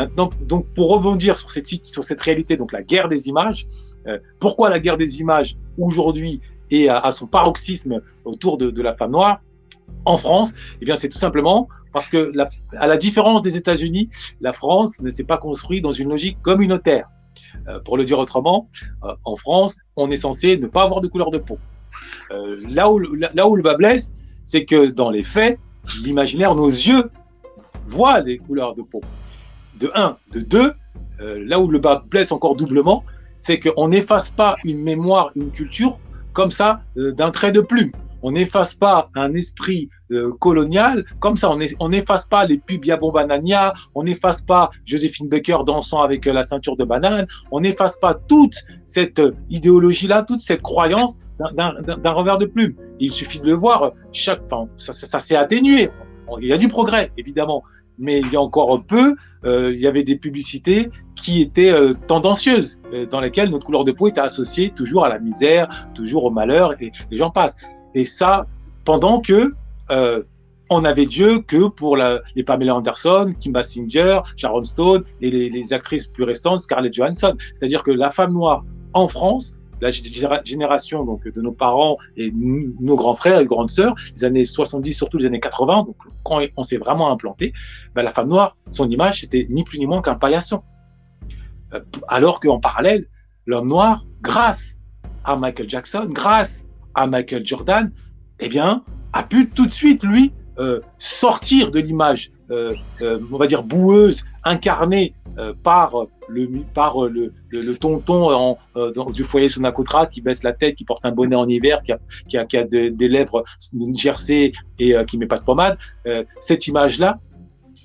Maintenant, donc pour rebondir sur cette, réalité, donc la guerre des images, euh, pourquoi la guerre des images aujourd'hui est à, son paroxysme autour de, la femme noire en France? Eh bien, c'est tout simplement parce que, la, à la différence des États-Unis, la France ne s'est pas construite dans une logique communautaire. Euh, pour le dire autrement, euh, en France, on est censé ne pas avoir de couleur de peau. Là, où, là où le bas blesse, c'est que dans les faits, l'imaginaire, nos yeux voient les couleurs de peau. De un. De deux, là où le bas blesse encore doublement, c'est qu'on n'efface pas une mémoire, une culture comme ça d'un trait de plume on n'efface pas un esprit euh, colonial comme ça. On n'efface pas les pubs Yabombanania, on n'efface pas Joséphine Baker dansant avec euh, la ceinture de banane, on n'efface pas toute cette euh, idéologie-là, toute cette croyance d'un revers de plume. Il suffit de le voir. Chaque, ça, s'est atténué. Il y a du progrès, évidemment, mais il y a encore peu, il y avait des publicités qui étaient tendancieuses, dans lesquelles notre couleur de peau était associée toujours à la misère, toujours au malheur, et, j'en passe. Et ça, pendant que euh, on avait Dieu que pour les Pamela Anderson, Kim Basinger, Sharon Stone et les, les actrices plus récentes, Scarlett Johansson. C'est-à-dire que la femme noire en France, la génération donc de nos parents et nos grands frères et grandes sœurs, les années 70, surtout les années 80, donc quand on s'est vraiment implanté, ben la femme noire, son image, c'était ni plus ni moins qu'un paillasson. Euh, alors qu'en parallèle, l'homme noir, grâce à Michael Jackson, grâce à Michael Jordan, eh bien, a pu tout de suite, lui, euh, sortir de l'image, euh, on va dire, boueuse, incarnée par, le, par le, le, tonton en, du foyer Sonacotra qui baisse la tête, qui porte un bonnet en hiver, qui a, qui a, qui a des lèvres gercées et qui met pas de pommade. cette image-là,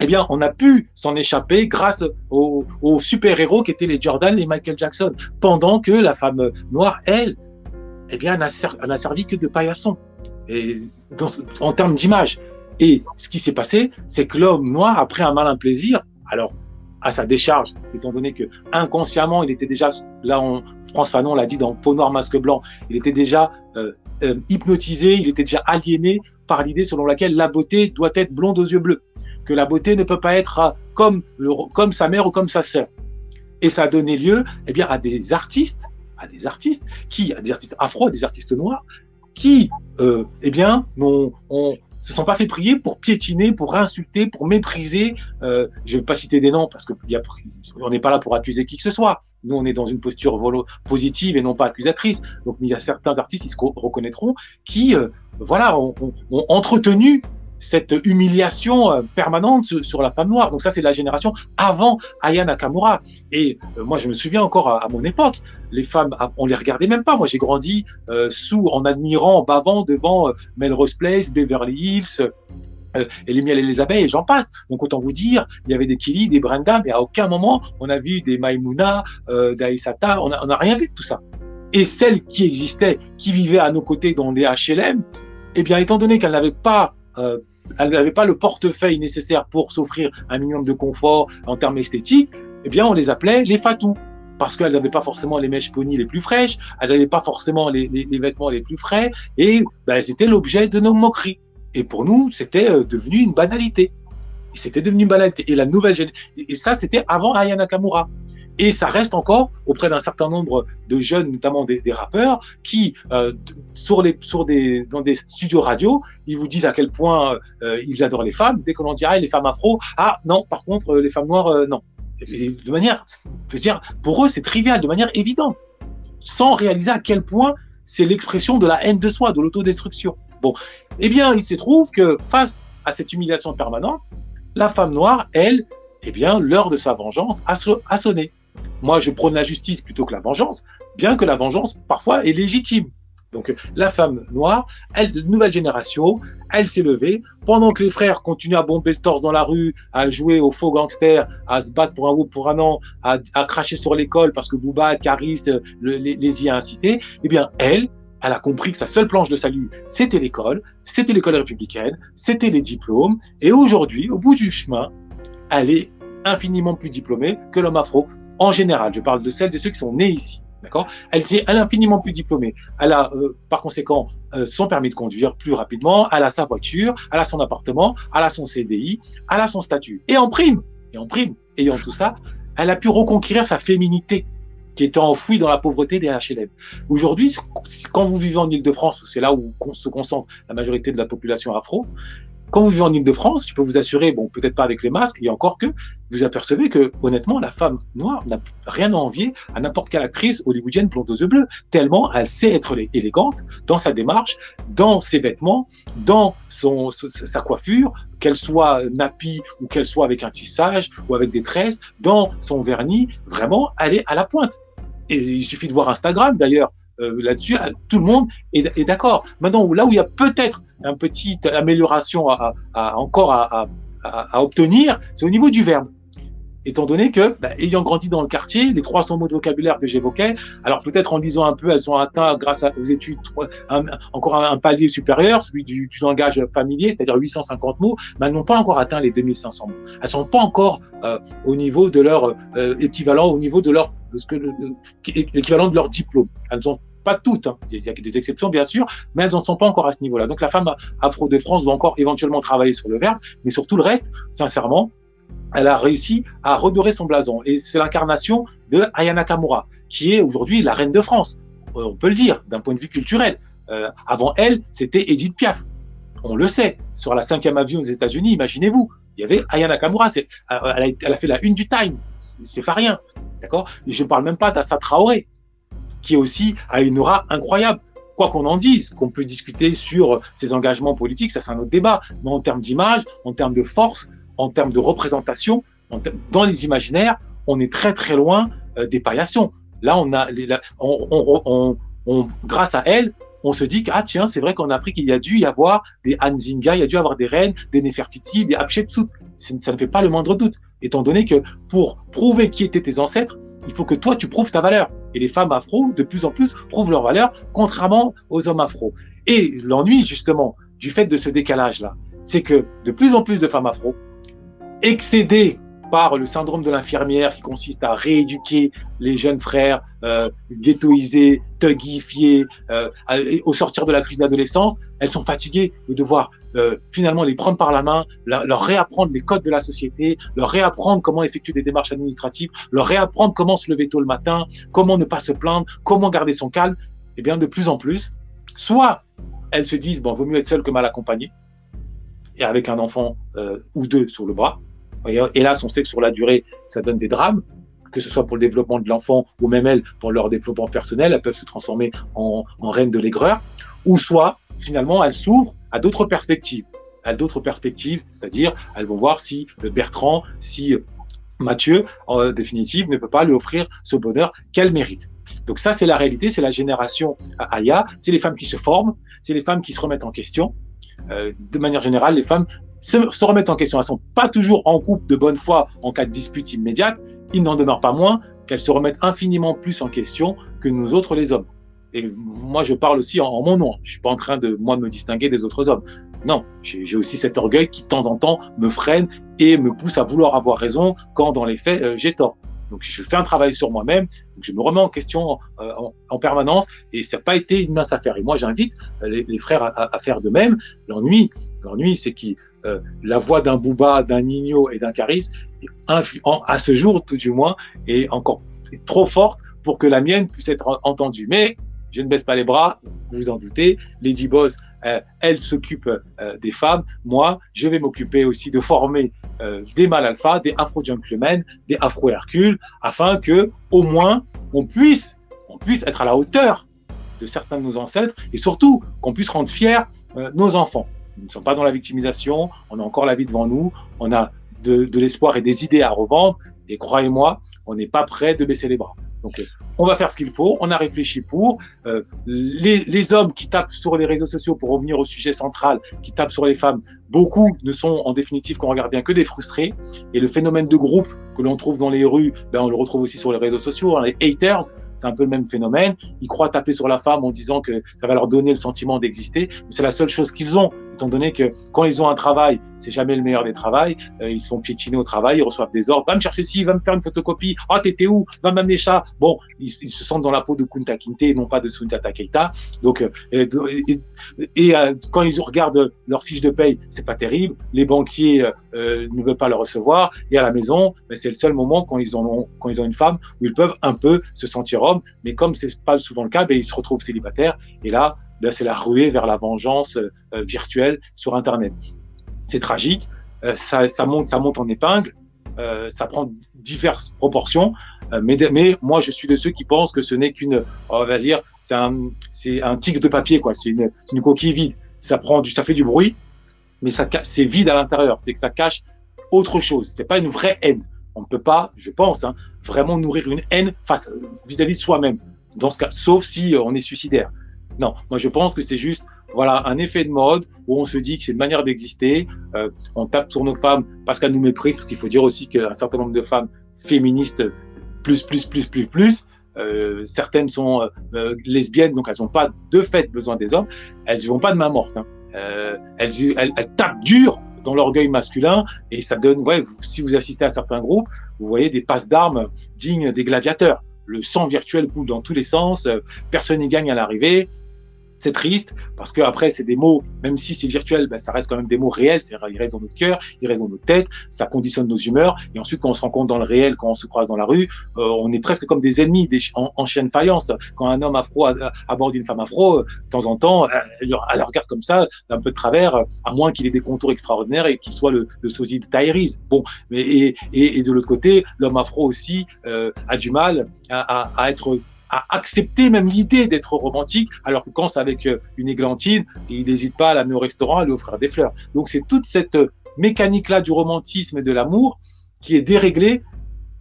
eh bien, on a pu s'en échapper grâce aux, super-héros qui étaient les Jordan, les Michael Jackson, pendant que la femme noire, elle, eh bien, n'a servi que de paillasson et en termes d'image. Et ce qui s'est passé, c'est que l'homme noir a pris un malin plaisir, alors à sa décharge, étant donné que inconsciemment, il était déjà, là, on, France Fanon l'a dit dans Peau noire, masque blanc, il était déjà euh, euh, hypnotisé, il était déjà aliéné par l'idée selon laquelle la beauté doit être blonde aux yeux bleus, que la beauté ne peut pas être euh, comme, comme sa mère ou comme sa sœur. Et ça a donné lieu eh bien, à des artistes à des artistes, qui, à des artistes afro, des artistes noirs, qui, euh, eh bien, n'ont, on, se sont pas fait prier pour piétiner, pour insulter, pour mépriser. Euh, je vais pas citer des noms parce que y a, on n'est pas là pour accuser qui que ce soit. Nous, on est dans une posture positive et non pas accusatrice. Donc, il y a certains artistes, ils se reconnaîtront, qui, euh, voilà, ont, ont entretenu cette humiliation euh, permanente sur la femme noire. Donc ça, c'est la génération avant Aya Nakamura. Et euh, moi, je me souviens encore à, mon époque, les femmes, ah, on les regardait même pas. Moi, j'ai grandi euh, sous, en admirant, en bavant devant Melrose Place, Beverly Hills, et les miels et les abeilles, et j'en passe. Donc autant vous dire, il y avait des Kili, des Brenda, mais à aucun moment on a vu des Maimouna, d'Aïsata, on n'a rien vu de tout ça. Et celles qui existaient, qui vivaient à nos côtés dans les HLM, eh bien, étant donné qu'elles n'avaient pas elle n'avait pas le portefeuille nécessaire pour s'offrir un minimum de confort en termes esthétiques, eh bien, on les appelait les fatous. Parce qu'elles n'avaient pas forcément les mèches pony les plus fraîches, elles n'avaient pas forcément les, vêtements les plus frais, et ben, elles étaient l'objet de nos moqueries. Et pour nous, c'était euh, devenu une banalité. C'était devenu une banalité. Et la nouvelle et ça, c'était avant Aya Nakamura. Et ça reste encore auprès d'un certain nombre de jeunes, notamment des, rappeurs, qui euh, sur les sur des dans des studios radio, ils vous disent à quel point euh, ils adorent les femmes. Dès que l'on dirait les femmes afro, ah non, par contre les femmes noires, euh, non. De manière, je veux dire, pour eux c'est trivial, de manière évidente, sans réaliser à quel point c'est l'expression de la haine de soi, de l'autodestruction. Bon, eh bien, il se trouve que face à cette humiliation permanente, la femme noire, elle, eh bien, l'heure de sa vengeance a sonné. Moi, je prône la justice plutôt que la vengeance, bien que la vengeance, parfois, est légitime. Donc, la femme noire, elle, nouvelle génération, elle s'est levée, pendant que les frères continuent à bomber le torse dans la rue, à jouer aux faux gangsters, à se battre pour un ou pour un an, à, cracher sur l'école parce que Bouba, Caris les, y a incités, eh bien, elle, elle a compris que sa seule planche de salut, c'était l'école, c'était l'école républicaine, c'était les diplômes, et aujourd'hui, au bout du chemin, elle est infiniment plus diplômée que l'homme afro en général, je parle de celles et ceux qui sont nés ici. D'accord? Elle est infiniment plus diplômée. Elle a, euh, par conséquent, euh, son permis de conduire plus rapidement. Elle a sa voiture, elle a son appartement, elle a son CDI, elle a son statut. Et en prime, et en prime, ayant tout ça, elle a pu reconquérir sa féminité qui était enfouie dans la pauvreté des HLM. Aujourd'hui, quand vous vivez en Ile-de-France, c'est là où se concentre la majorité de la population afro, quand vous vivez en Ile-de-France, je peux vous assurer, bon, peut-être pas avec les masques, et encore que, vous apercevez que, honnêtement, la femme noire n'a rien à envier à n'importe quelle actrice hollywoodienne blonde aux yeux bleus, tellement elle sait être élégante dans sa démarche, dans ses vêtements, dans son, sa coiffure, qu'elle soit nappie ou qu'elle soit avec un tissage ou avec des tresses, dans son vernis, vraiment, elle est à la pointe. Et il suffit de voir Instagram, d'ailleurs, euh, là-dessus, tout le monde est, d'accord. Maintenant, là où il y a peut-être une petite amélioration à, encore à, obtenir, c'est au niveau du verbe. Étant donné que, bah, ayant grandi dans le quartier, les 300 mots de vocabulaire que j'évoquais, alors peut-être en lisant un peu, elles ont atteint, grâce aux études, encore un, palier supérieur, celui du, langage familier, c'est-à-dire 850 mots, mais elles n'ont pas encore atteint les 2500 mots. Elles sont pas encore euh, au niveau de leur euh, équivalent, au niveau de leur l'équivalent de leur diplôme. Elles sont pas toutes, hein. il y a des exceptions bien sûr, mais elles n'en sont pas encore à ce niveau-là. Donc la femme afro de France doit encore éventuellement travailler sur le verbe, mais sur tout le reste, sincèrement, elle a réussi à redorer son blason. Et c'est l'incarnation de Ayana Kamura, qui est aujourd'hui la reine de France. Euh, on peut le dire, d'un point de vue culturel. Euh, avant elle, c'était Edith Piaf. On le sait. Sur la cinquième avion aux États-Unis, imaginez-vous, il y avait Ayana Kamura. Elle a, elle a fait la une du Time. C'est pas rien. D'accord? Et je ne parle même pas d'Assa Traoré, qui aussi a une aura incroyable. Quoi qu'on en dise, qu'on peut discuter sur ses engagements politiques, ça c'est un autre débat. Mais en termes d'image, en termes de force, en termes de représentation, dans les imaginaires, on est très très loin euh, des paillassons. Là, on a, grâce à elle, on se dit que, ah tiens, c'est vrai qu'en Afrique, il y a dû y avoir des Anzinga, il y a dû y avoir des reines, des Nefertiti, des Hatshepsut. Ça ne fait pas le moindre doute, étant donné que pour prouver qui étaient tes ancêtres, il faut que toi, tu prouves ta valeur. Et les femmes afro, de plus en plus, prouvent leur valeur, contrairement aux hommes afro. Et l'ennui, justement, du fait de ce décalage-là, c'est que de plus en plus de femmes afro, excédées par le syndrome de l'infirmière qui consiste à rééduquer les jeunes frères euh, ghettoisés, thugifiés, euh, au sortir de la crise d'adolescence, elles sont fatiguées de devoir euh, finalement les prendre par la main, leur, réapprendre les codes de la société, leur réapprendre comment effectuer des démarches administratives, leur réapprendre comment se lever tôt le matin, comment ne pas se plaindre, comment garder son calme. Et eh bien de plus en plus, soit elles se disent bon, vaut mieux être seule que mal accompagnée, et avec un enfant euh, ou deux sur le bras, hélas, on sait que sur la durée, ça donne des drames, que ce soit pour le développement de l'enfant ou même elles, pour leur développement personnel, elles peuvent se transformer en, reines de l'aigreur, ou soit, finalement, elles s'ouvrent à d'autres perspectives, à d'autres perspectives, c'est-à-dire, elles vont voir si Bertrand, si Mathieu, en définitive, ne peut pas lui offrir ce bonheur qu'elle mérite. Donc ça, c'est la réalité, c'est la génération Aya, c'est les femmes qui se forment, c'est les femmes qui se remettent en question. Euh, de manière générale, les femmes se, remettent en question. Elles sont pas toujours en couple de bonne foi en cas de dispute immédiate. Il n'en demeure pas moins qu'elles se remettent infiniment plus en question que nous autres les hommes. Et moi, je parle aussi en, mon nom. Je suis pas en train de moi me distinguer des autres hommes. Non, j'ai aussi cet orgueil qui de temps en temps me freine et me pousse à vouloir avoir raison quand dans les faits euh, j'ai tort. Donc je fais un travail sur moi-même, je me remets en question euh, en, permanence et ça n'a pas été une mince affaire. Et moi j'invite euh, les, frères à, à, faire de même. L'ennui, l'ennui, c'est qui euh, la voix d'un Booba, d'un Nino et d'un Caris, à ce jour tout du moins, est encore trop forte pour que la mienne puisse être entendue. Mais je ne baisse pas les bras, vous vous en doutez. Lady Boss, euh, elle s'occupe euh, des femmes. Moi, je vais m'occuper aussi de former des mâles alpha, des afro-gentlemen, des afro-hercules, afin que, au moins, on puisse, on puisse être à la hauteur de certains de nos ancêtres et surtout qu'on puisse rendre fiers nos enfants. Nous ne sommes pas dans la victimisation, on a encore la vie devant nous, on a de, l'espoir et des idées à revendre, et croyez-moi, on n'est pas prêt de baisser les bras. Donc, euh, on va faire ce qu'il faut, on a réfléchi pour. Euh, les, les, hommes qui tapent sur les réseaux sociaux, pour revenir au sujet central, qui tapent sur les femmes, beaucoup ne sont en définitive, qu'on regarde bien, que des frustrés. Et le phénomène de groupe que l'on trouve dans les rues, ben, on le retrouve aussi sur les réseaux sociaux. Hein, les haters, c'est un peu le même phénomène. Ils croient taper sur la femme en disant que ça va leur donner le sentiment d'exister. Mais c'est la seule chose qu'ils ont. Étant donné que quand ils ont un travail, c'est jamais le meilleur des travails. Euh, ils se font piétiner au travail, ils reçoivent des ordres. Va me chercher ci, va me faire une photocopie. Ah, t'étais où? Va m'amener ça. Bon, ils, se sentent dans la peau de Kunta Kinte et non pas de Sundiata Keita. Donc, euh, et, euh, quand ils regardent leur fiche de paye, c'est pas terrible. Les banquiers ne veulent pas le recevoir. Et à la maison, ben, c'est le seul moment quand ils ont quand ils ont une femme où ils peuvent un peu se sentir hommes. Mais comme c'est pas souvent le cas, ben, ils se retrouvent célibataires. Et là, ben, c'est la ruée vers la vengeance virtuelle sur Internet c'est tragique, euh, ça, monte, ça monte en épingle, euh, ça prend diverses proportions, euh, mais, moi je suis de ceux qui pensent que ce n'est qu'une, on va dire, c'est un, de papier quoi, c'est une, coquille vide. Ça prend du, ça fait du bruit, mais c'est vide à l'intérieur, c'est que ça cache autre chose. C'est pas une vraie haine. On ne peut pas, je pense, hein, vraiment nourrir une haine vis-à-vis de soi-même. Dans ce cas, sauf si on est suicidaire. Non, moi je pense que c'est juste voilà un effet de mode où on se dit que c'est une manière d'exister. Euh, on tape sur nos femmes parce qu'elles nous méprisent, parce qu'il faut dire aussi qu'un certain nombre de femmes féministes, plus, plus, plus, plus, plus, euh, certaines sont euh, lesbiennes, donc elles n'ont pas de fait besoin des hommes. Elles ne vont pas de main morte. Hein. Elles, tapent dur dans l'orgueil masculin et ça donne, ouais, si vous assistez à certains groupes, vous voyez des passes d'armes dignes des gladiateurs le sang virtuel coule dans tous les sens, personne n'y gagne à l'arrivée, c'est triste parce que après c'est des mots, même si c'est virtuel, ben, ça reste quand même des mots réels. C'est ils restent dans notre cœur, ils restent dans notre tête, ça conditionne nos humeurs. Et ensuite, quand on se rencontre dans le réel, quand on se croise dans la rue, euh, on est presque comme des ennemis, des en, en chien de faïence. Quand un homme afro aborde une femme afro, euh, de temps en temps, elle, elle regarde comme ça, d'un peu de travers, à moins qu'il ait des contours extraordinaires et qu'il soit le, le sosie de Tyrese. Bon, mais et, de l'autre côté, l'homme afro aussi euh, a du mal à être à accepter même l'idée d'être romantique, alors que quand c'est avec euh, une églantine, il n'hésite pas à l'amener au restaurant, à lui offrir des fleurs. Donc c'est toute cette euh, mécanique-là du romantisme et de l'amour qui est déréglée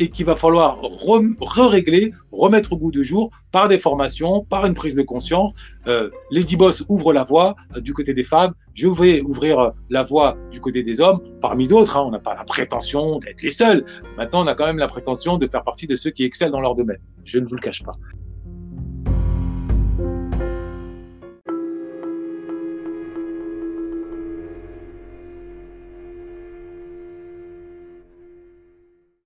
et qu'il va falloir re-régler, remettre au goût du jour par des formations, par une prise de conscience. Euh, Lady Boss ouvre la voie euh, du côté des femmes, je vais ouvrir la voie du côté des hommes, parmi d'autres. Hein, on n'a pas la prétention d'être les seuls. Maintenant, on a quand même la prétention de faire partie de ceux qui excellent dans leur domaine. Je ne vous le cache pas.